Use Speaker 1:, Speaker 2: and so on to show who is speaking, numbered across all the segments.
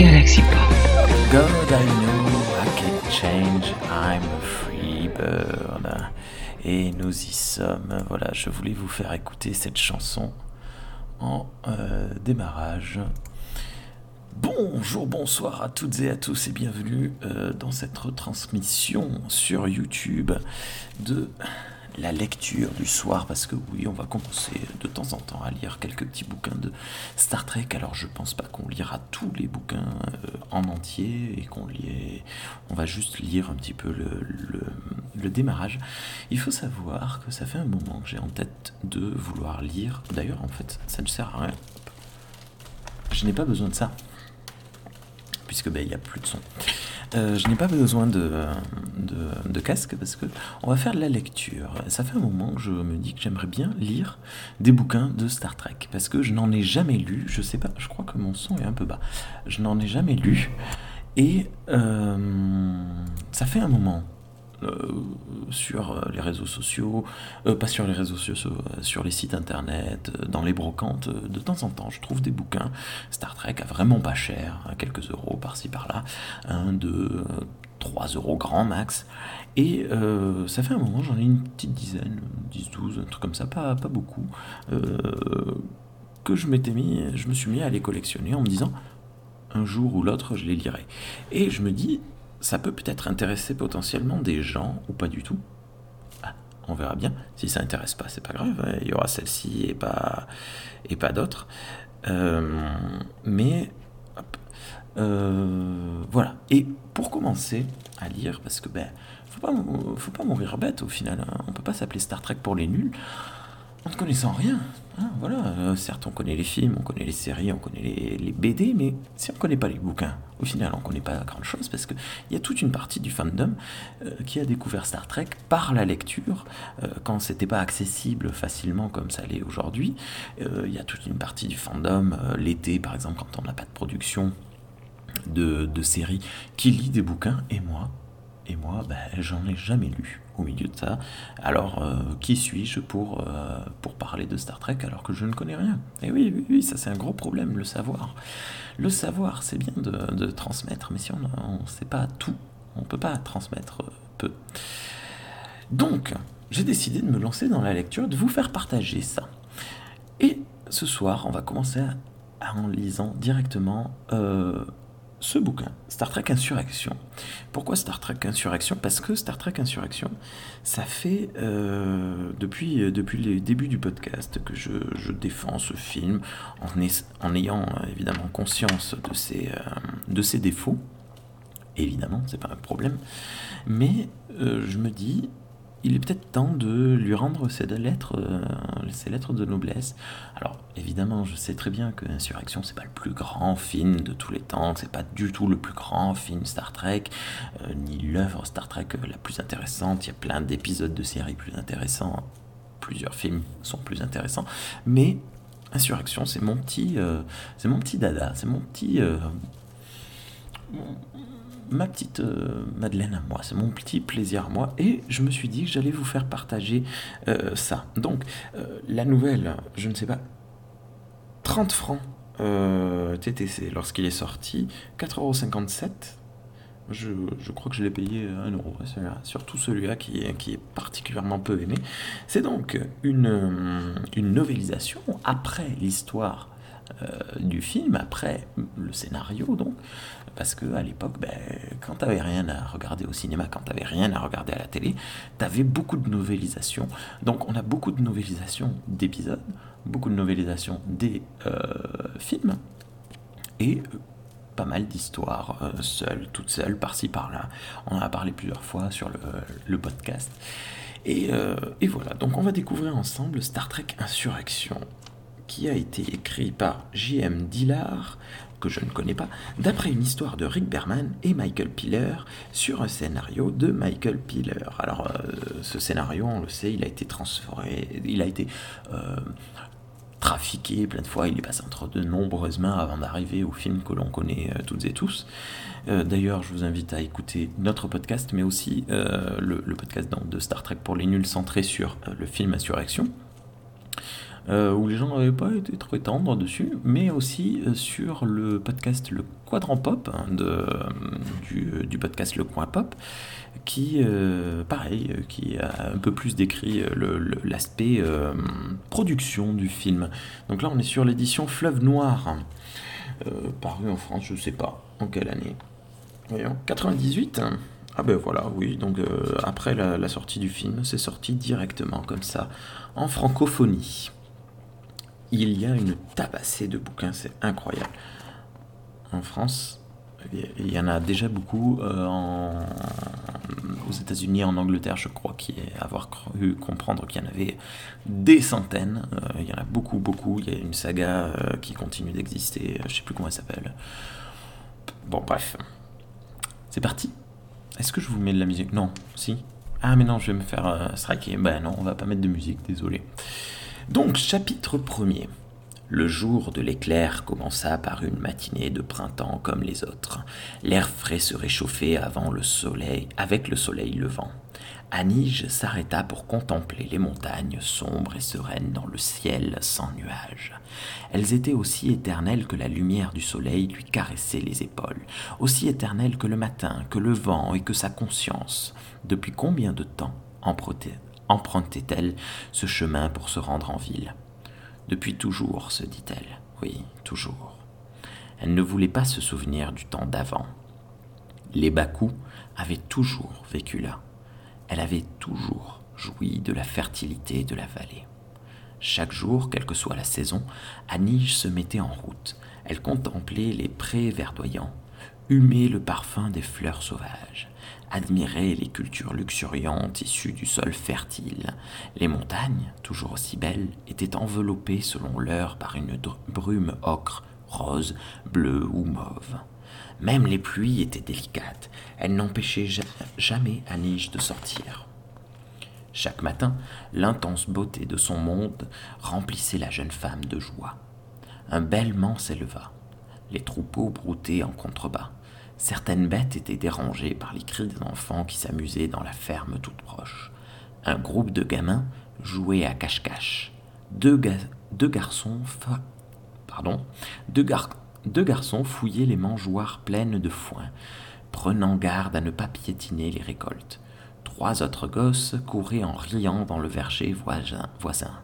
Speaker 1: Galaxy Pop.
Speaker 2: God, I know I can change, I'm a free bird. Et nous y sommes. Voilà, je voulais vous faire écouter cette chanson en euh, démarrage. Bonjour, bonsoir à toutes et à tous et bienvenue euh, dans cette retransmission sur YouTube de la lecture du soir parce que oui, on va commencer de temps en temps à lire quelques petits bouquins de Star Trek. Alors je pense pas qu'on lira tous les bouquins euh, en entier et qu'on lit, on va juste lire un petit peu le, démarrage. Il faut savoir que ça fait un moment que j'ai en tête de vouloir lire. D'ailleurs, en fait, ça ne sert à rien. Je n'ai pas besoin de ça puisque ben, il n'y a plus de son. Euh, je n'ai pas besoin de, de, casque parce que on va faire de la lecture. Ça fait un moment que je me dis que j'aimerais bien lire des bouquins de Star Trek parce que je n'en ai jamais lu. Je sais pas, je crois que mon son est un peu bas. Je n'en ai jamais lu et euh, ça fait un moment. Euh, sur euh, les réseaux sociaux, euh, pas sur les réseaux sociaux, sur les sites internet, dans les brocantes, de temps en temps, je trouve des bouquins Star Trek à vraiment pas cher, à quelques euros par-ci par-là, un, deux, 3 euros grand max. Et ça fait un moment, j'en ai une petite dizaine, 10, 12, un truc comme ça, pas, pas beaucoup, que je m'étais mis, je me suis mis à les collectionner en me disant un jour ou l'autre, je les lirai. Et je me dis, ça peut peut-être intéresser potentiellement des gens ou pas du tout. Ah, on verra bien. Si ça intéresse pas, c'est pas grave. Il y aura celle-ci et pas, et pas d'autres. Euh, mais hop, euh, voilà. Et pour commencer à lire, parce que ben, faut pas, faut pas mourir bête au final. Hein. On peut pas s'appeler Star Trek pour les nuls en ne connaissant rien. Hein, voilà, euh, certes, on connaît les films, on connaît les séries, on connaît les, BD, mais si on ne connaît pas les bouquins, au final, on ne connaît pas grand chose parce qu'il y a toute une partie du fandom euh, qui a découvert Star Trek par la lecture, euh, quand c'était pas accessible facilement comme ça l'est aujourd'hui. Il y a toute une partie du fandom, l'été par exemple, quand on n'a pas de production de, de séries, qui lit des bouquins, et moi, et moi, ben, j'en ai jamais lu au milieu de ça. Alors, euh, qui suis-je pour, euh, pour parler de Star Trek alors que je ne connais rien? Et oui, oui, oui, ça c'est un gros problème, le savoir. Le savoir, c'est bien de, transmettre, mais si on ne sait pas tout, on ne peut pas transmettre peu. Donc, j'ai décidé de me lancer dans la lecture, de vous faire partager ça. Et ce soir, on va commencer en lisant directement euh, ce bouquin, Star Trek Insurrection. Pourquoi Star Trek Insurrection? Parce que Star Trek Insurrection, ça fait euh, depuis, euh, depuis le début du podcast que je, défends ce film en, ayant euh, évidemment conscience de ses, défauts. Évidemment, c'est pas un problème. Mais je me dis, il est peut-être temps de lui rendre ses lettres, euh, lettres de noblesse. Alors, évidemment, je sais très bien que Insurrection, c'est pas le plus grand film de tous les temps, c'est pas du tout le plus grand film Star Trek, euh, ni l'œuvre Star Trek la plus intéressante. Il y a plein d'épisodes de séries plus intéressants, plusieurs films sont plus intéressants, mais Insurrection, c'est mon petit, euh, c'est mon petit dada, c'est mon petit, ma petite euh, Madeleine à moi, c'est mon petit plaisir à moi, et je me suis dit que j'allais vous faire partager euh, ça. Donc, euh, la nouvelle, je ne sais pas, 30 francs TTC lorsqu'il est sorti, 4,57€. Je, je, crois que je l'ai payé 1 euro, surtout celui-là qui, est particulièrement peu aimé. C'est donc une, une novélisation après l'histoire du film, après le scénario, donc, parce que à l'époque, ben, quand tu n'avais rien à regarder au cinéma, quand tu n'avais rien à regarder à la télé, tu avais beaucoup de novélisations. Donc, on a beaucoup de novélisations d'épisodes, beaucoup de novélisations des euh, films, et euh, pas mal d'histoires euh, seules, toutes seules, par-ci par-là. On en a parlé plusieurs fois sur le, podcast. Et, voilà, donc on va découvrir ensemble Star Trek Insurrection, qui a été écrit par J.M. Dillard, que je ne connais pas, d'après une histoire de Rick Berman et Michael Piller sur un scénario de Michael Piller. Alors, euh, ce scénario, on le sait, il a été transformé, il a été euh, trafiqué plein de fois, il est passé entre de nombreuses mains avant d'arriver au film que l'on connaît euh, toutes et tous. D'ailleurs, je vous invite à écouter notre podcast, mais aussi le, podcast de Star Trek pour les nuls centré sur le film Insurrection. Euh, où les gens n'avaient pas été trop tendres dessus, mais aussi euh, sur le podcast Le Quadrant Pop, hein, de, du, podcast Le Coin Pop, qui, pareil, qui a un peu plus décrit l'aspect production du film. Donc là, on est sur l'édition Fleuve Noir, hein, paru en France, je ne sais pas en quelle année. Voyons, 98 ah ben voilà, oui, donc euh, après la, sortie du film, c'est sorti directement comme ça, en francophonie. Il y a une tabassée de bouquins, c'est incroyable. En France, il y en a déjà beaucoup euh, aux États-Unis, en Angleterre, je crois, qui est avoir cru comprendre qu'il y en avait des centaines. Euh, il y en a beaucoup, beaucoup. Il y a une saga qui continue d'exister. Je sais plus comment elle s'appelle. Bon, bref. C'est parti. Est-ce que je vous mets de la musique? Non, si. Ah mais non, je vais me faire euh, striker. Ben non, on va pas mettre de musique, désolé. Donc, chapitre 1er. Le jour de l'éclair commença par une matinée de printemps comme les autres. L'air frais se réchauffait avant le soleil, avec le soleil levant. Anige s'arrêta pour contempler les montagnes sombres et sereines dans le ciel sans nuages. Elles étaient aussi éternelles que la lumière du soleil lui caressait les épaules, aussi éternelles que le matin, que le vent et que sa conscience. Depuis combien de temps empruntait-elle ce chemin pour se rendre en ville Depuis toujours, se dit-elle. Oui, toujours. Elle ne voulait pas se souvenir du temps d'avant. Les Bakou avaient toujours vécu là elle avait toujours joui de la fertilité de la vallée. Chaque jour, quelle que soit la saison, Anige se mettait en route. Elle contemplait les prés verdoyants, humait le parfum des fleurs sauvages, admirait les cultures luxuriantes issues du sol fertile. Les montagnes, toujours aussi belles, étaient enveloppées selon l'heure par une brume ocre, rose, bleue ou mauve. Même les pluies étaient délicates. Elles n'empêchaient jamais Anige de sortir. Chaque matin, l'intense beauté de son monde remplissait la jeune femme de joie. Un bêlement s'éleva. Les troupeaux broutaient en contrebas. Certaines bêtes étaient dérangées par les cris des enfants qui s'amusaient dans la ferme toute proche. Un groupe de gamins jouait à cache-cache. Deux, garçons Pardon, deux, gar deux garçons fouillaient les mangeoires pleines de foin, prenant garde à ne pas piétiner les récoltes. Trois autres gosses couraient en riant dans le verger voisin.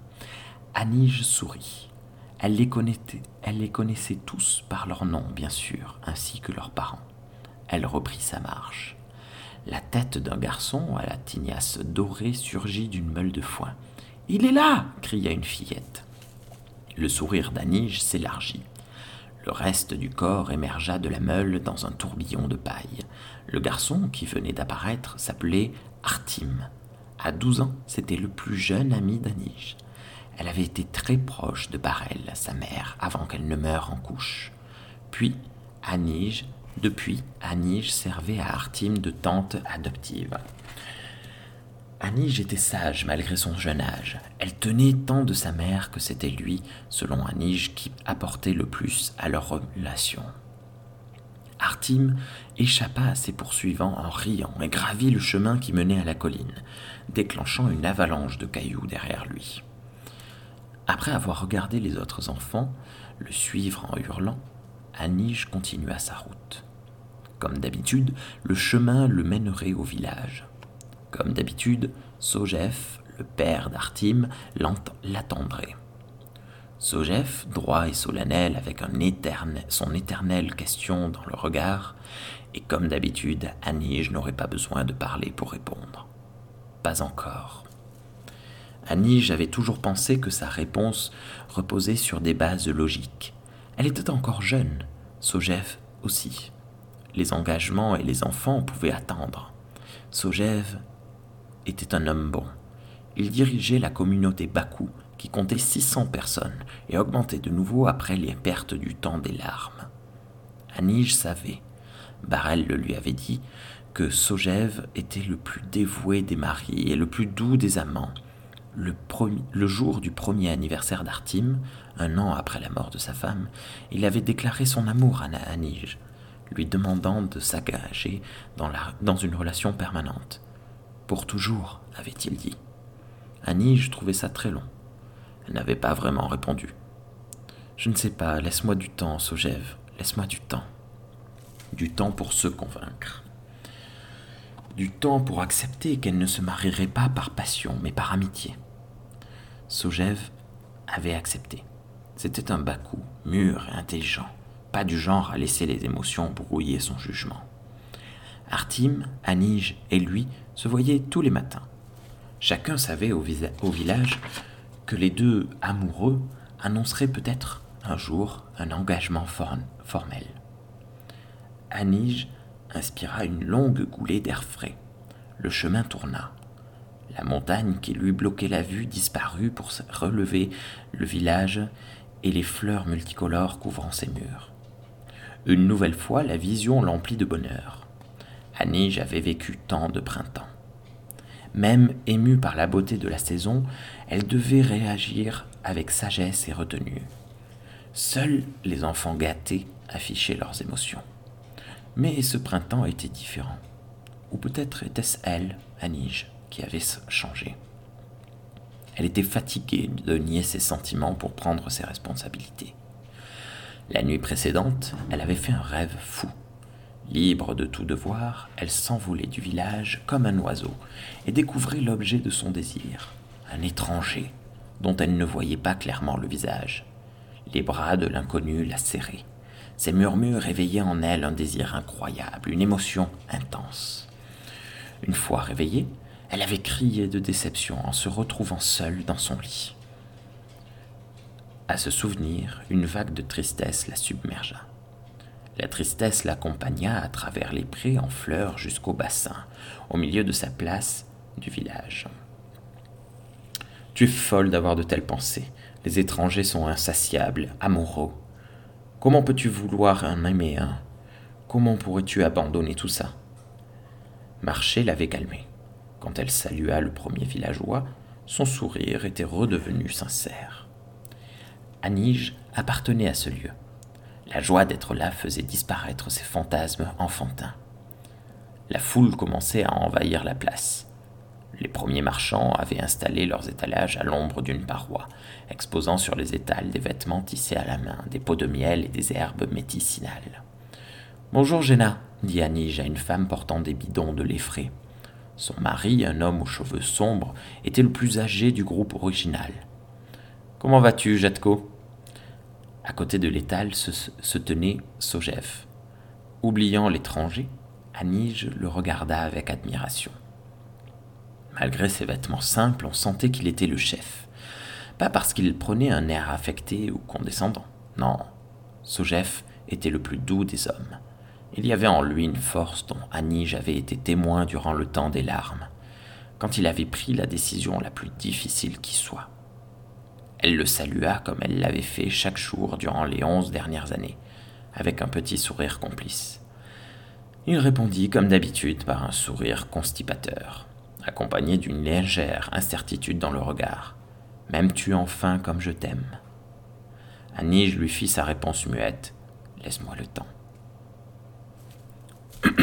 Speaker 2: Anige sourit. Elle les connaissait tous par leur nom, bien sûr, ainsi que leurs parents. Elle reprit sa marche. La tête d'un garçon à la tignasse dorée surgit d'une meule de foin. Il est là cria une fillette. Le sourire d'Anige s'élargit. Le reste du corps émergea de la meule dans un tourbillon de paille. Le garçon qui venait d'apparaître s'appelait Artim. À douze ans, c'était le plus jeune ami d'Anige. Elle avait été très proche de Barel, sa mère, avant qu'elle ne meure en couche. Puis, Anige, depuis, Anige servait à Artim de tante adoptive. Anige était sage malgré son jeune âge. Elle tenait tant de sa mère que c'était lui, selon Anige, qui apportait le plus à leur relation. Artim échappa à ses poursuivants en riant et gravit le chemin qui menait à la colline, déclenchant une avalanche de cailloux derrière lui. Après avoir regardé les autres enfants le suivre en hurlant, Anige continua sa route. Comme d'habitude, le chemin le mènerait au village. Comme d'habitude, Sogef, le père d'Artim, l'attendrait. Sogef, droit et solennel, avec son éternelle question dans le regard, et comme d'habitude, Anige n'aurait pas besoin de parler pour répondre. Pas encore. Anige avait toujours pensé que sa réponse reposait sur des bases logiques. Elle était encore jeune, Sogef aussi. Les engagements et les enfants pouvaient attendre. Sogef était un homme bon. Il dirigeait la communauté Bakou, qui comptait 600 personnes et augmentait de nouveau après les pertes du temps des larmes. Anige savait, Barel le lui avait dit, que Sogève était le plus dévoué des maris et le plus doux des amants. Le, le jour du premier anniversaire d'Artim, un an après la mort de sa femme, il avait déclaré son amour à Anige, lui demandant de s'engager dans, une relation permanente. Pour toujours, avait-il dit. Anige trouvait ça très long. Elle n'avait pas vraiment répondu. Je ne sais pas, laisse-moi du temps, Sogève, laisse-moi du temps. Du temps pour se convaincre. Du temps pour accepter qu'elle ne se marierait pas par passion, mais par amitié. Sogève avait accepté. C'était un Bakou, mûr et intelligent, pas du genre à laisser les émotions brouiller son jugement. Artim, Anige et lui se voyaient tous les matins. Chacun savait au, au village que les deux amoureux annonceraient peut-être un jour un engagement formel. Anige inspira une longue goulée d'air frais. Le chemin tourna. La montagne qui lui bloquait la vue disparut pour relever le village et les fleurs multicolores couvrant ses murs. Une nouvelle fois, la vision l'emplit de bonheur. Anige avait vécu tant de printemps. Même émue par la beauté de la saison, elle devait réagir avec sagesse et retenue. Seuls les enfants gâtés affichaient leurs émotions. Mais ce printemps était différent. Ou peut-être était-ce elle, Anige, qui avait changé. Elle était fatiguée de nier ses sentiments pour prendre ses responsabilités. La nuit précédente, elle avait fait un rêve fou. Libre de tout devoir, elle s'envolait du village comme un oiseau et découvrait l'objet de son désir, un étranger dont elle ne voyait pas clairement le visage. Les bras de l'inconnu la serraient. Ses murmures éveillaient en elle un désir incroyable, une émotion intense. Une fois réveillée, elle avait crié de déception en se retrouvant seule dans son lit. À ce souvenir, une vague de tristesse la submergea. La tristesse l'accompagna à travers les prés en fleurs jusqu'au bassin, au milieu de sa place du village. Tu es folle d'avoir de telles pensées. Les étrangers sont insatiables, amoureux, Comment peux-tu vouloir en aimer un? Comment pourrais-tu abandonner tout ça? Marché l'avait calmé. Quand elle salua le premier villageois, son sourire était redevenu sincère. Anige appartenait à ce lieu. La joie d'être là faisait disparaître ses fantasmes enfantins. La foule commençait à envahir la place. Les premiers marchands avaient installé leurs étalages à l'ombre d'une paroi, exposant sur les étals des vêtements tissés à la main, des pots de miel et des herbes médicinales. Bonjour Jenna, dit Anige à une femme portant des bidons de lait frais. Son mari, un homme aux cheveux sombres, était le plus âgé du groupe original. Comment vas-tu, Jatko? À côté de l'étal se, tenait Sogef. Oubliant l'étranger, Anige le regarda avec admiration. Malgré ses vêtements simples, on sentait qu'il était le chef. Pas parce qu'il prenait un air affecté ou condescendant. Non, Sogef était le plus doux des hommes. Il y avait en lui une force dont Anige avait été témoin durant le temps des larmes, quand il avait pris la décision la plus difficile qui soit. Elle le salua comme elle l'avait fait chaque jour durant les onze dernières années, avec un petit sourire complice. Il répondit comme d'habitude par un sourire constipateur accompagné d'une légère incertitude dans le regard. M'aimes-tu enfin comme je t'aime? Anige lui fit sa réponse muette. Laisse-moi le temps.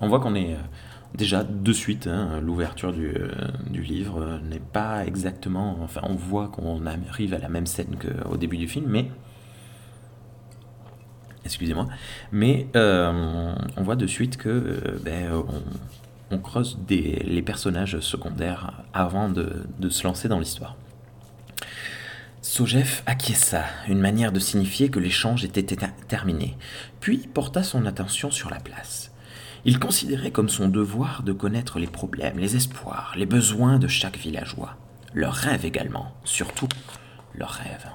Speaker 2: On voit qu'on est euh, déjà de suite, hein, l'ouverture du, euh, livre euh, n'est pas exactement. Enfin, on voit qu'on arrive à la même scène qu'au début du film, mais. Excusez-moi. Mais on voit de suite que ben, on, creuse les personnages secondaires avant de, se lancer dans l'histoire. Sogef acquiesça, une manière de signifier que l'échange était terminé, puis porta son attention sur la place. Il considérait comme son devoir de connaître les problèmes, les espoirs, les besoins de chaque villageois, leurs rêves également, surtout leurs rêves.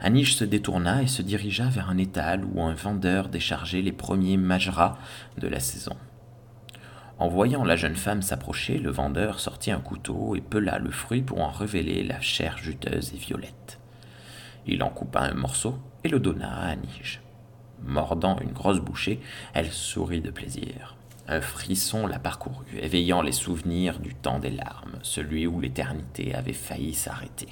Speaker 2: Anish se détourna et se dirigea vers un étal où un vendeur déchargeait les premiers majras de la saison. En voyant la jeune femme s'approcher, le vendeur sortit un couteau et pela le fruit pour en révéler la chair juteuse et violette. Il en coupa un morceau et le donna à Anige. Mordant une grosse bouchée, elle sourit de plaisir. Un frisson la parcourut, éveillant les souvenirs du temps des larmes, celui où l'éternité avait failli s'arrêter.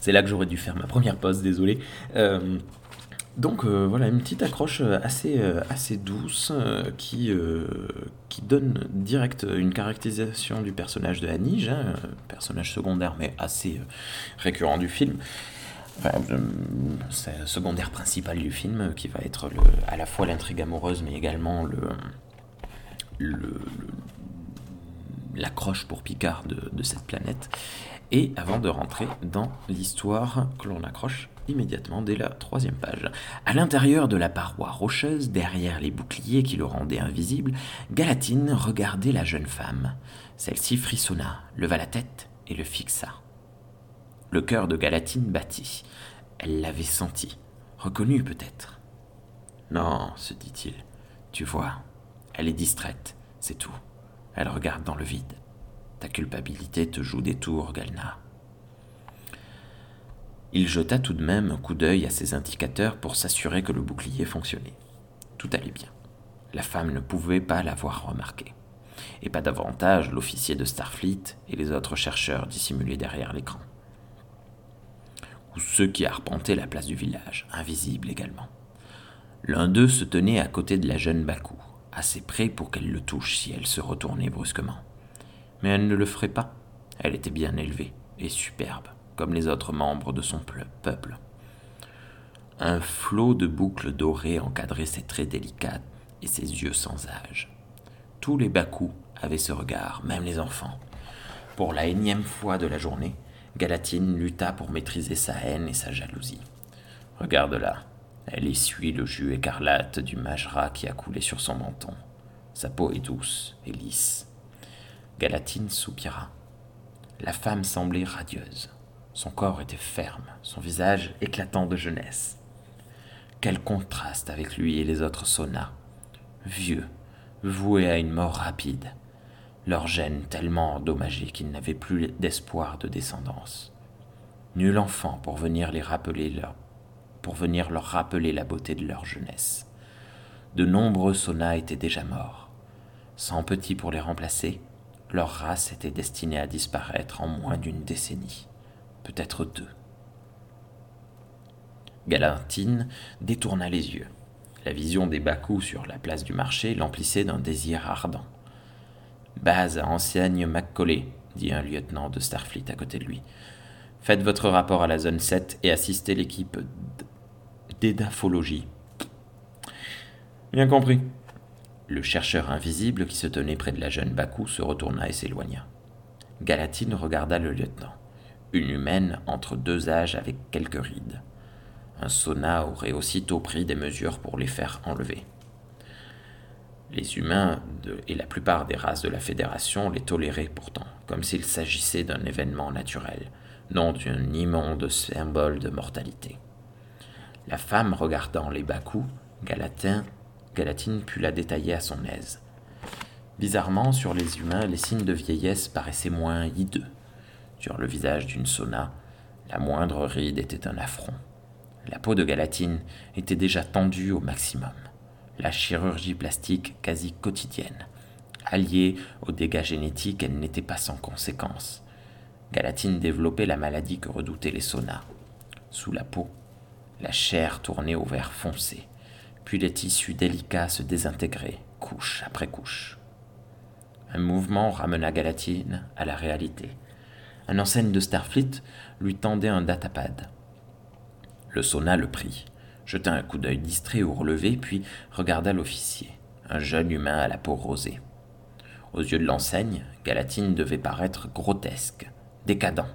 Speaker 2: C'est là que j'aurais dû faire ma première pause, désolé. Euh, Donc euh, voilà, une petite accroche assez, euh, assez douce euh, qui, euh, qui donne direct une caractérisation du personnage de Anige, hein, euh, personnage secondaire mais assez euh, récurrent du film. Enfin, euh, secondaire principal du film euh, qui va être à la fois l'intrigue amoureuse mais également le, l'accroche pour Picard de cette planète. Et avant de rentrer dans l'histoire que l'on accroche immédiatement dès la troisième page. À l'intérieur de la paroi rocheuse, derrière les boucliers qui le rendaient invisible, Galatine regardait la jeune femme. Celle-ci frissonna, leva la tête et le fixa. Le cœur de Galatine battit. Elle l'avait senti, reconnu peut-être. Non, se dit-il, tu vois, elle est distraite, c'est tout. Elle regarde dans le vide. Ta culpabilité te joue des tours, Galna. Il jeta tout de même un coup d'œil à ses indicateurs pour s'assurer que le bouclier fonctionnait. Tout allait bien. La femme ne pouvait pas l'avoir remarqué. Et pas davantage l'officier de Starfleet et les autres chercheurs dissimulés derrière l'écran. Ou ceux qui arpentaient la place du village, invisibles également. L'un d'eux se tenait à côté de la jeune Baku, assez près pour qu'elle le touche si elle se retournait brusquement. Mais elle ne le ferait pas. Elle était bien élevée et superbe, comme les autres membres de son ple- peuple. Un flot de boucles dorées encadrait ses traits délicats et ses yeux sans âge. Tous les Baku avaient ce regard, même les enfants. Pour la énième fois de la journée, Galatine lutta pour maîtriser sa haine et sa jalousie. Regarde-la, elle essuie le jus écarlate du majra qui a coulé sur son menton. Sa peau est douce et lisse. Galatine soupira. La femme semblait radieuse. Son corps était ferme, son visage éclatant de jeunesse. Quel contraste avec lui et les autres sonas. Vieux, voués à une mort rapide. Leur gène tellement endommagé qu'ils n'avaient plus d'espoir de descendance. Nul enfant pour venir les rappeler leur pour venir leur rappeler la beauté de leur jeunesse. De nombreux sonas étaient déjà morts. Sans petits pour les remplacer, leur race était destinée à disparaître en moins d'une décennie, peut-être deux. Galantine détourna les yeux. La vision des Baku sur la place du marché l'emplissait d'un désir ardent. Base à enseigne McCauley, dit un lieutenant de Starfleet à côté de lui. Faites votre rapport à la zone 7 et assistez l'équipe d'édaphologie. Bien compris. Le chercheur invisible qui se tenait près de la jeune Baku se retourna et s'éloigna. Galatine regarda le lieutenant. Une humaine entre deux âges avec quelques rides. Un sauna aurait aussitôt pris des mesures pour les faire enlever. Les humains et la plupart des races de la Fédération les toléraient pourtant, comme s'il s'agissait d'un événement naturel, non d'un immonde symbole de mortalité. La femme regardant les Galatin, Galatine put la détailler à son aise. Bizarrement, sur les humains, les signes de vieillesse paraissaient moins hideux. Sur le visage d'une Sona, la moindre ride était un affront. La peau de Galatine était déjà tendue au maximum. La chirurgie plastique quasi quotidienne. Alliée aux dégâts génétiques, elle n'était pas sans conséquences. Galatine développait la maladie que redoutaient les saunas. Sous la peau, la chair tournait au vert foncé, puis les tissus délicats se désintégraient, couche après couche. Un mouvement ramena Galatine à la réalité. Un enseigne de Starfleet lui tendait un datapad. Le sauna le prit, jeta un coup d'œil distrait au relevé, puis regarda l'officier, un jeune humain à la peau rosée. Aux yeux de l'enseigne, Galatine devait paraître grotesque, décadent,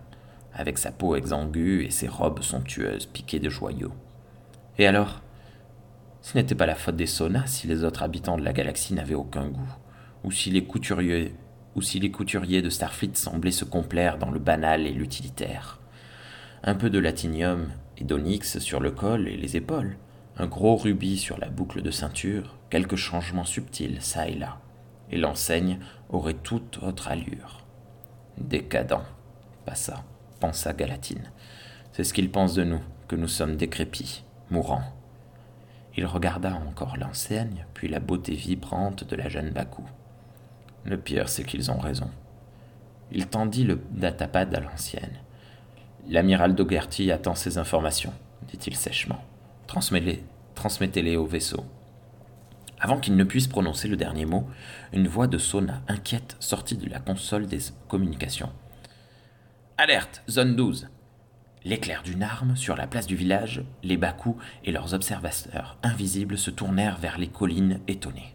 Speaker 2: avec sa peau exangue et ses robes somptueuses piquées de joyaux. Et alors? Ce n'était pas la faute des saunas si les autres habitants de la galaxie n'avaient aucun goût, ou si les couturiers, ou si les couturiers de Starfleet semblaient se complaire dans le banal et l'utilitaire. Un peu de latinium et d'onyx sur le col et les épaules, un gros rubis sur la boucle de ceinture, quelques changements subtils çà et là, et l'enseigne aurait toute autre allure. Décadent, pas ça, pensa Galatine. C'est ce qu'il pense de nous, que nous sommes décrépits, mourants. Il regarda encore l'enseigne, puis la beauté vibrante de la jeune Baku. Le pire, c'est qu'ils ont raison. Il tendit le datapad à l'ancienne. L'amiral Dougherty attend ses informations, dit-il sèchement. Transmettez-les transmettez au vaisseau. Avant qu'il ne puisse prononcer le dernier mot, une voix de Sona inquiète sortit de la console des communications. Alerte, zone 12. L'éclair d'une arme sur la place du village, les Bakou et leurs observateurs invisibles se tournèrent vers les collines étonnés.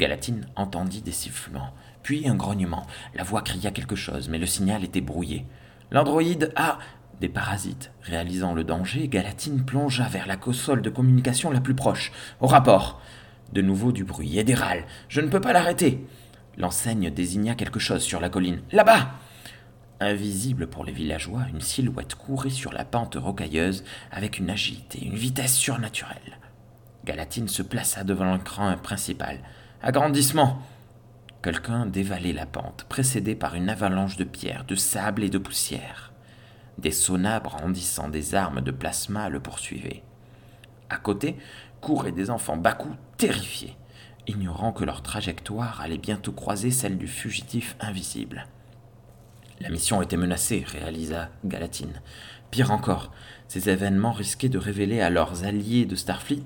Speaker 2: Galatine entendit des sifflements, puis un grognement. La voix cria quelque chose, mais le signal était brouillé. L'androïde a des parasites. Réalisant le danger, Galatine plongea vers la console de communication la plus proche. Au rapport. De nouveau du bruit et des râles. Je ne peux pas l'arrêter. L'enseigne désigna quelque chose sur la colline. Là-bas Invisible pour les villageois, une silhouette courait sur la pente rocailleuse avec une agilité, une vitesse surnaturelle. Galatine se plaça devant l'écran principal. Agrandissement Quelqu'un dévalait la pente, précédé par une avalanche de pierres, de sable et de poussière. Des saunas brandissant des armes de plasma le poursuivaient. À côté couraient des enfants Bakou terrifiés, ignorant que leur trajectoire allait bientôt croiser celle du fugitif invisible. La mission était menacée, réalisa Galatine. Pire encore, ces événements risquaient de révéler à leurs alliés de Starfleet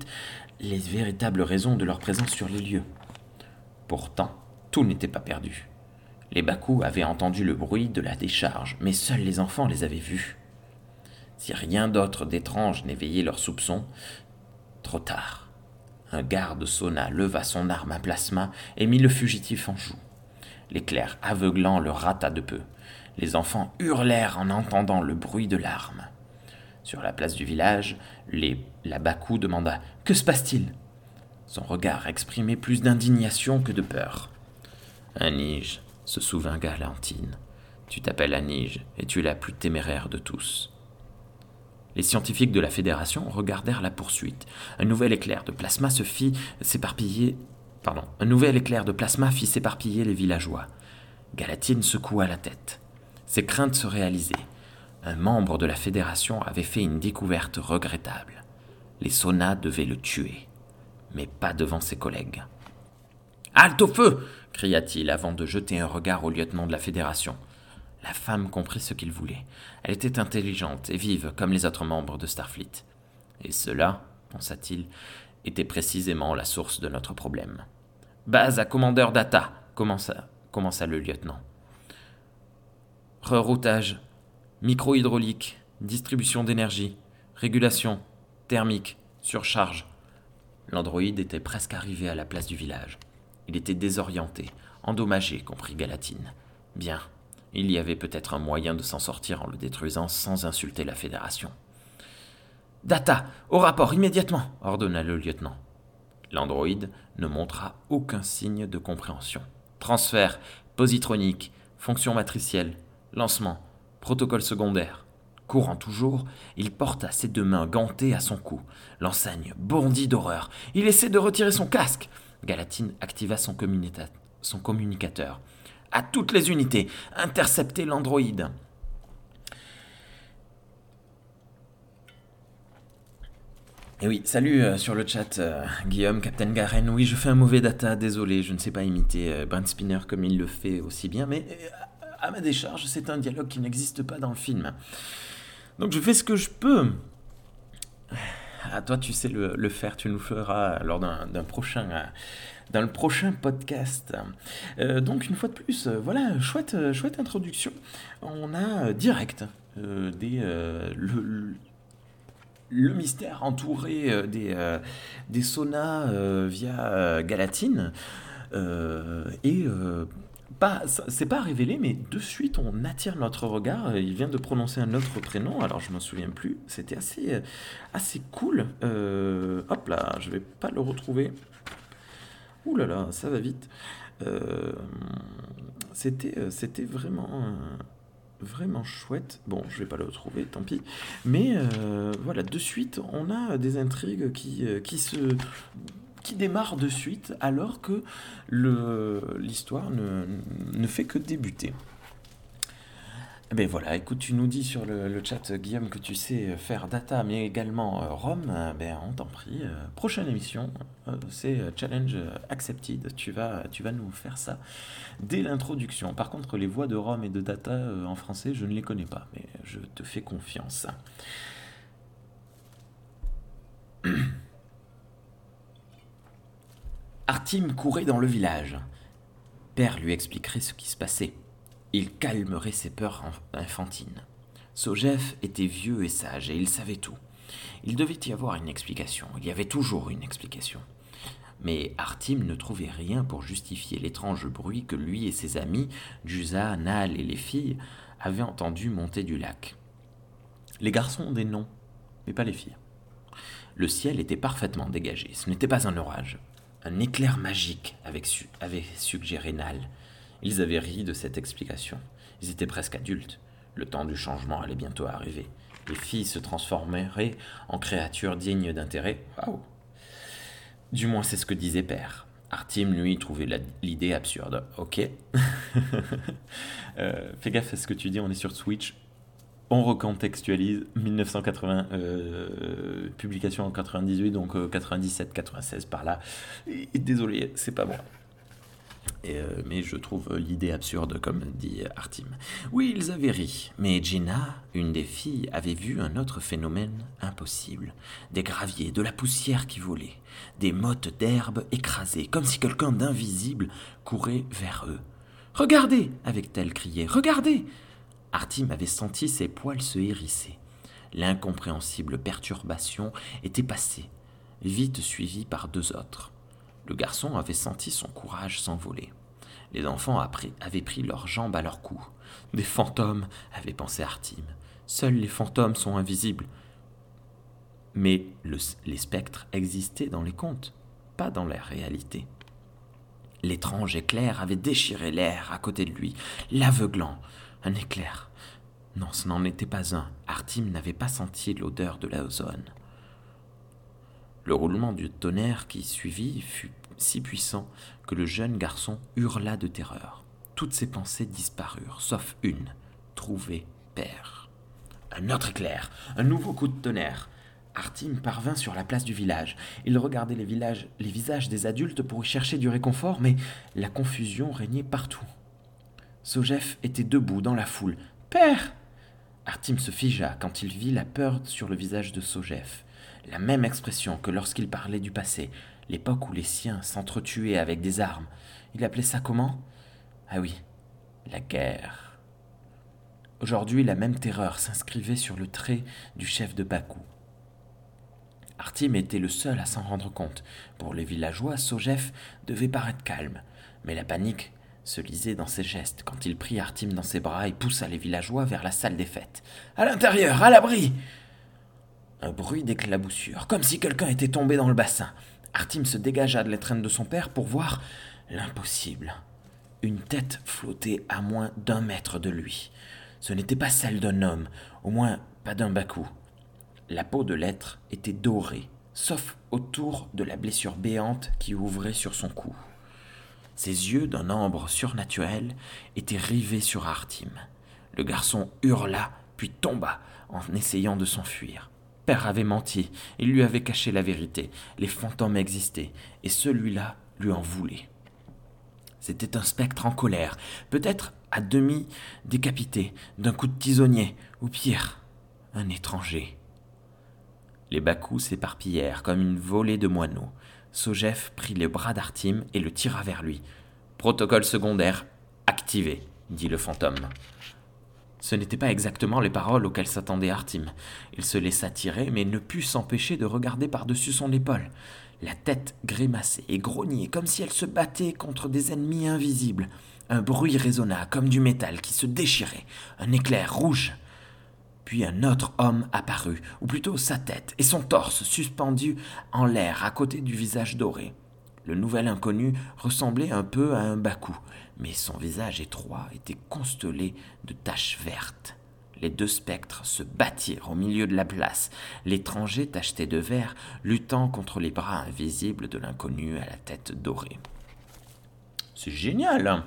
Speaker 2: les véritables raisons de leur présence sur les lieux. Pourtant, tout n'était pas perdu. Les Bakou avaient entendu le bruit de la décharge, mais seuls les enfants les avaient vus. Si rien d'autre d'étrange n'éveillait leurs soupçons, trop tard. Un garde sonna, leva son arme à plasma et mit le fugitif en joue. L'éclair aveuglant le rata de peu. Les enfants hurlèrent en entendant le bruit de l'arme. Sur la place du village, la Bakou demanda Que se passe-t-il? Son regard exprimait plus d'indignation que de peur. Anige, se souvint Galantine. Tu t'appelles Anige et tu es la plus téméraire de tous. Les scientifiques de la Fédération regardèrent la poursuite. Un nouvel éclair de plasma se fit s'éparpiller. Pardon, un nouvel éclair de plasma fit s'éparpiller les villageois. Galatine secoua la tête. Ses craintes se réalisaient. Un membre de la Fédération avait fait une découverte regrettable. Les Sonas devaient le tuer, mais pas devant ses collègues. Halte au feu cria-t-il avant de jeter un regard au lieutenant de la Fédération. La femme comprit ce qu'il voulait. Elle était intelligente et vive comme les autres membres de Starfleet. Et cela, pensa-t-il, était précisément la source de notre problème. Base à commandeur Data, commença, commença le lieutenant. Reroutage, micro-hydraulique, distribution d'énergie, régulation, thermique, surcharge. L'androïde était presque arrivé à la place du village. Il était désorienté, endommagé, comprit Galatine. Bien, il y avait peut-être un moyen de s'en sortir en le détruisant sans insulter la Fédération. Data, au rapport immédiatement, ordonna le lieutenant. L'androïde ne montra aucun signe de compréhension. Transfert, positronique, fonction matricielle, Lancement. Protocole secondaire. Courant toujours, il porta ses deux mains gantées à son cou. L'enseigne bondit d'horreur. Il essaie de retirer son casque. Galatine activa son, communicateur. À toutes les unités, interceptez l'androïde. Et oui, salut euh, sur le chat, euh, Guillaume, Captain Garen. Oui, je fais un mauvais data, désolé, je ne sais pas imiter euh, Brent Spinner comme il le fait aussi bien, mais à ma décharge, c'est un dialogue qui n'existe pas dans le film. Donc je fais ce que je peux. À toi, tu sais le, faire, tu nous feras lors d'un prochain, dans le prochain podcast. Euh, donc une fois de plus, euh, voilà, chouette, euh, chouette introduction. On a direct le, mystère entouré des, des saunas via Galatine. et pas, c'est pas révélé, mais de suite on attire notre regard. Il vient de prononcer un autre prénom, alors je m'en souviens plus. C'était assez, assez cool. Euh, hop là, je vais pas le retrouver. Ouh là là, ça va vite. Euh, c'était, c'était vraiment, vraiment chouette. Bon, je vais pas le retrouver, tant pis. Mais euh, voilà, de suite, on a des intrigues qui, qui se qui démarre de suite alors que l'histoire ne, fait que débuter. Eh ben voilà, écoute, tu nous dis sur le, chat, Guillaume, que tu sais faire data, mais également euh, ROM. Ben, on t'en prie. Euh, prochaine émission, euh, c'est Challenge Accepted. Tu vas, nous faire ça dès l'introduction. Par contre, les voix de ROM et de data en français, je ne les connais pas, mais je te fais confiance. Artim courait dans le village. Père lui expliquerait ce qui se passait. Il calmerait ses peurs infantines. Sojef était vieux et sage et il savait tout. Il devait y avoir une explication. Il y avait toujours une explication. Mais Artim ne trouvait rien pour justifier l'étrange bruit que lui et ses amis, Jusa, Nal et les filles, avaient entendu monter du lac. Les garçons ont des noms, mais pas les filles. Le ciel était parfaitement dégagé. Ce n'était pas un orage. Un éclair magique avait, suggéré Nal. Ils avaient ri de cette explication. Ils étaient presque adultes. Le temps du changement allait bientôt arriver. Les filles se transformeraient en créatures dignes d'intérêt. Waouh Du moins, c'est ce que disait Père. Artim, lui, trouvait l'idée absurde. Ok. Euh, fais gaffe à ce que tu dis, on est sur Switch. On recontextualise 1980, euh, publication en 98, donc 97, euh, 96 par là. désolé, c'est pas moi. Euh, mais je trouve l'idée absurde, comme dit Artim. Oui, ils avaient ri, mais Gina, une des filles, avait vu un autre phénomène impossible. Des graviers, de la poussière qui volait, des mottes d'herbe écrasées, comme si quelqu'un d'invisible courait vers eux. Regardez avait-elle crié, regardez Artim avait senti ses poils se hérisser. L'incompréhensible perturbation était passée, vite suivie par deux autres. Le garçon avait senti son courage s'envoler. Les enfants avaient pris leurs jambes à leur cou. Des fantômes, avait pensé Artim. Seuls les fantômes sont invisibles. Mais les spectres existaient dans les contes, pas dans la réalité. L'étrange éclair avait déchiré l'air à côté de lui, l'aveuglant. Un éclair. Non, ce n'en était pas un. Artim n'avait pas senti l'odeur de la zone. Le roulement du tonnerre qui suivit fut si puissant que le jeune garçon hurla de terreur. Toutes ses pensées disparurent, sauf une, trouver père. Un autre éclair, un nouveau coup de tonnerre. Artim parvint sur la place du village. Il regardait les, villages, les visages des adultes pour y chercher du réconfort, mais la confusion régnait partout. Sojef était debout dans la foule. Père Artim se figea quand il vit la peur sur le visage de Sojef la même expression que lorsqu'il parlait du passé, l'époque où les siens s'entretuaient avec des armes. Il appelait ça comment? Ah oui, la guerre. Aujourd'hui, la même terreur s'inscrivait sur le trait du chef de Bakou. Artim était le seul à s'en rendre compte. Pour les villageois, Sojef devait paraître calme, mais la panique se lisait dans ses gestes quand il prit Artim dans ses bras et poussa les villageois vers la salle des fêtes. À l'intérieur, à l'abri un bruit d'éclaboussure, comme si quelqu'un était tombé dans le bassin. Artim se dégagea de l'étreinte de son père pour voir l'impossible. Une tête flottait à moins d'un mètre de lui. Ce n'était pas celle d'un homme, au moins pas d'un Bakou. La peau de l'être était dorée, sauf autour de la blessure béante qui ouvrait sur son cou. Ses yeux d'un ambre surnaturel étaient rivés sur Artim. Le garçon hurla, puis tomba en essayant de s'enfuir. Père avait menti, il lui avait caché la vérité. Les fantômes existaient, et celui-là lui en voulait. C'était un spectre en colère, peut-être à demi décapité d'un coup de tisonnier, ou pire, un étranger. Les Bakou s'éparpillèrent comme une volée de moineaux. Sojef prit le bras d'Artim et le tira vers lui. Protocole secondaire activé, dit le fantôme. Ce n'étaient pas exactement les paroles auxquelles s'attendait Artim. Il se laissa tirer, mais ne put s'empêcher de regarder par-dessus son épaule. La tête grimaçait et grognait comme si elle se battait contre des ennemis invisibles. Un bruit résonna comme du métal qui se déchirait, un éclair rouge. Puis un autre homme apparut, ou plutôt sa tête et son torse suspendus en l'air à côté du visage doré. Le nouvel inconnu ressemblait un peu à un Bakou, mais son visage étroit était constellé de taches vertes. Les deux spectres se battirent au milieu de la place, l'étranger tacheté de vert luttant contre les bras invisibles de l'inconnu à la tête dorée. C'est génial hein?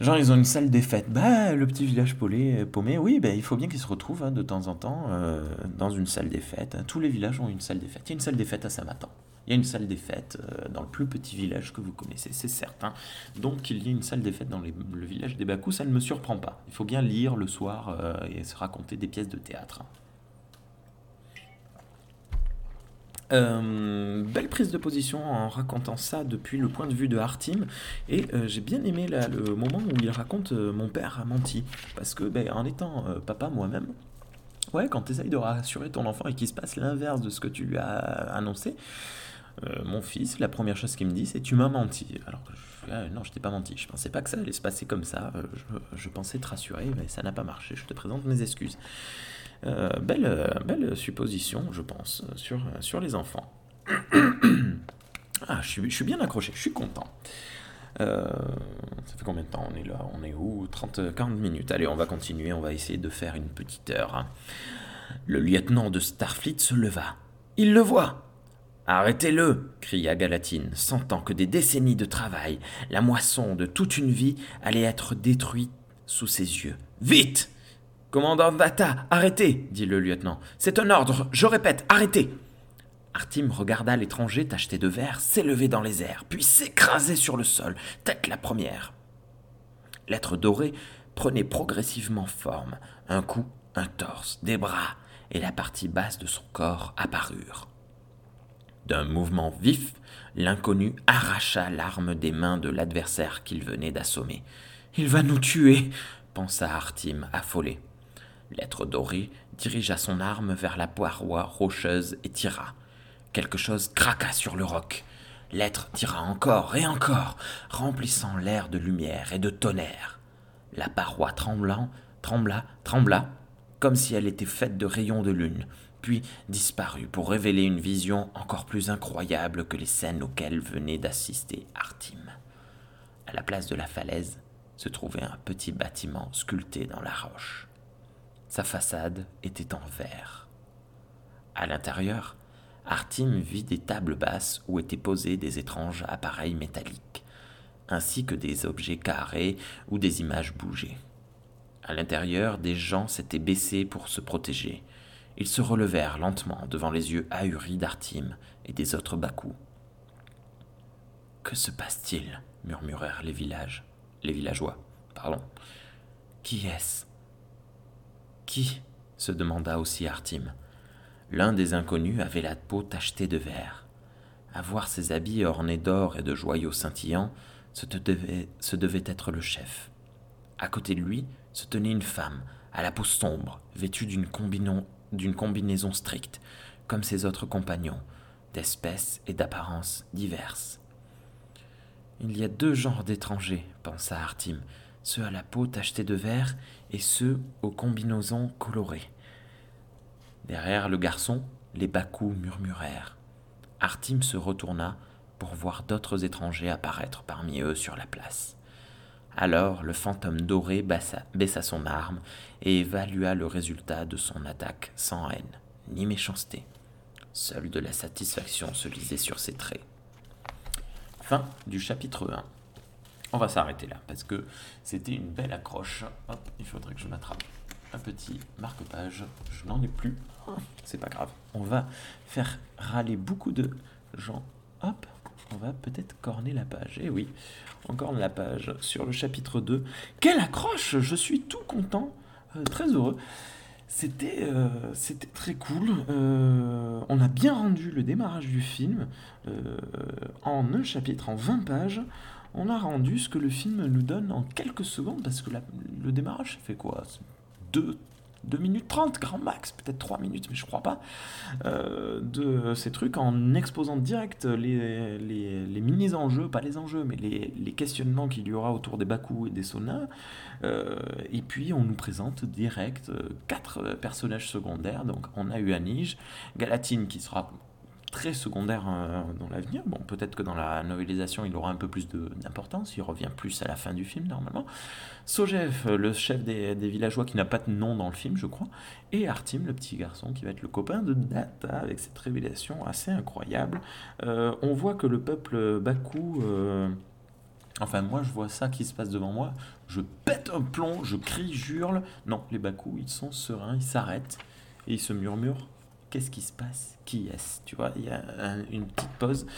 Speaker 2: Genre, ils ont une salle des fêtes. Bah, le petit village paumé, oui, bah, il faut bien qu'ils se retrouvent hein, de temps en temps euh, dans une salle des fêtes. Tous les villages ont une salle des fêtes. Il y a une salle des fêtes à Samatan. Il y a une salle des fêtes euh, dans le plus petit village que vous connaissez, c'est certain. Donc qu'il y ait une salle des fêtes dans le village des Bakou, ça ne me surprend pas. Il faut bien lire le soir euh, et se raconter des pièces de théâtre. Euh, belle prise de position en racontant ça depuis le point de vue de Hartim. Et euh, j'ai bien aimé là, le moment où il raconte euh, Mon père a menti. Parce que, ben, en étant papa moi-même, ouais, quand tu essayes de rassurer ton enfant et qu'il se passe l'inverse de ce que tu lui as annoncé, mon fils, la première chose qu'il me dit, c'est Tu m'as menti. Alors, ah, non, je t'ai pas menti. Je pensais pas que ça allait se passer comme ça. Je, je pensais te rassurer, mais ça n'a pas marché. Je te présente mes excuses. Euh, belle, belle supposition, je pense, sur, sur les enfants. ah, je suis, je suis bien accroché, je suis content. Euh, ça fait combien de temps on est là? On est où? 30, 40 minutes. Allez, on va continuer, on va essayer de faire une petite heure. Hein. Le lieutenant de Starfleet se leva. Il le voit Arrêtez-le cria Galatine, sentant que des décennies de travail, la moisson de toute une vie, allait être détruite sous ses yeux. Vite Commandant Data, arrêtez dit le lieutenant. C'est un ordre, je répète, arrêtez Artim regarda l'étranger tacheté de verre s'élever dans les airs, puis s'écraser sur le sol, tête la première. L'être doré prenait progressivement forme. Un cou, un torse, des bras, et la partie basse de son corps apparurent. D'un mouvement vif, l'inconnu arracha l'arme des mains de l'adversaire qu'il venait d'assommer. Il va nous tuer, pensa Artim, affolé. L'être doré dirigea son arme vers la paroi rocheuse et tira. Quelque chose craqua sur le roc. L'être tira encore et encore, remplissant l'air de lumière et de tonnerre. La paroi tremblant, trembla, trembla, comme si elle était faite de rayons de lune, puis disparut pour révéler une vision encore plus incroyable que les scènes auxquelles venait d'assister Artim. À la place de la falaise se trouvait un petit bâtiment sculpté dans la roche. Sa façade était en verre. À l'intérieur, Artim vit des tables basses où étaient posés des étranges appareils métalliques, ainsi que des objets carrés où des images bougeaient. À l'intérieur, des gens s'étaient baissés pour se protéger. Ils se relevèrent lentement devant les yeux ahuris d'Artim et des autres Bakou. Que se passe-t-il? murmurèrent les villages, les villageois. Pardon. Qui est-ce? Qui se demanda aussi Artim. L'un des inconnus avait la peau tachetée de vert. À voir ses habits ornés d'or et de joyaux scintillants, ce devait, ce devait être le chef. À côté de lui se tenait une femme, à la peau sombre, vêtue d'une combinaison stricte, comme ses autres compagnons, d'espèces et d'apparences diverses. Il y a deux genres d'étrangers, pensa Artim, ceux à la peau tachetée de vert et ceux aux combinaisons colorées. Derrière le garçon, les Bakou murmurèrent. Artim se retourna pour voir d'autres étrangers apparaître parmi eux sur la place. Alors le fantôme doré baissa, baissa son arme et évalua le résultat de son attaque sans haine, ni méchanceté. Seule de la satisfaction se lisait sur ses traits. Fin du chapitre 1. On va s'arrêter là parce que c'était une belle accroche. Il faudrait que je m'attrape un petit marque-page. Je n'en ai plus. C'est pas grave. On va faire râler beaucoup de gens. Hop, on va peut-être corner la page. Eh oui, on corne la page sur le chapitre 2. Quelle accroche Je suis tout content, euh, très heureux. C'était euh, très cool. Euh, on a bien rendu le démarrage du film en un chapitre, en 20 pages on a rendu ce que le film nous donne en quelques secondes, parce que le démarrage, fait quoi? 2 2 minutes 30, grand max, peut-être 3 minutes, mais je crois pas, euh, de ces trucs en exposant direct les, les, mini-enjeux, pas les enjeux, mais les, questionnements qu'il y aura autour des Baku et des Sona. Euh, et puis on nous présente direct euh, quatre personnages secondaires. Donc on a eu Anige, Galatine qui sera très secondaire euh, dans l'avenir. Bon, peut-être que dans la novélisation, il aura un peu plus d'importance, il revient plus à la fin du film normalement. Sojef, le chef des, villageois qui n'a pas de nom dans le film, je crois, et Artim, le petit garçon qui va être le copain de Data avec cette révélation assez incroyable. Euh, on voit que le peuple Baku. Euh, enfin, moi, je vois ça qui se passe devant moi. Je pète un plomb, je crie, j'hurle. Non, les Baku, ils sont sereins, ils s'arrêtent et ils se murmurent Qu'est-ce qui se passe Qui est-ce Tu vois, il y a une petite pause.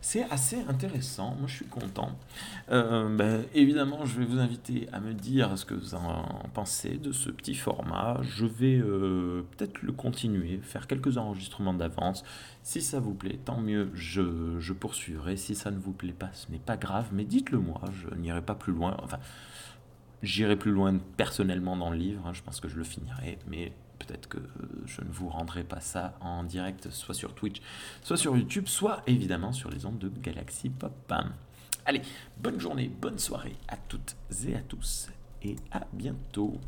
Speaker 2: C'est assez intéressant, moi je suis content. Euh, ben, évidemment, je vais vous inviter à me dire ce que vous en pensez de ce petit format. Je vais euh, peut-être le continuer, faire quelques enregistrements d'avance. Si ça vous plaît, tant mieux, je, poursuivrai. Si ça ne vous plaît pas, ce n'est pas grave, mais dites-le moi, je n'irai pas plus loin. Enfin, j'irai plus loin personnellement dans le livre, hein, je pense que je le finirai, mais peut-être que je ne vous rendrai pas ça en direct, soit sur Twitch, soit sur YouTube, soit évidemment sur les ondes de Galaxy Pop. Allez, bonne journée, bonne soirée à toutes et à tous, et à bientôt.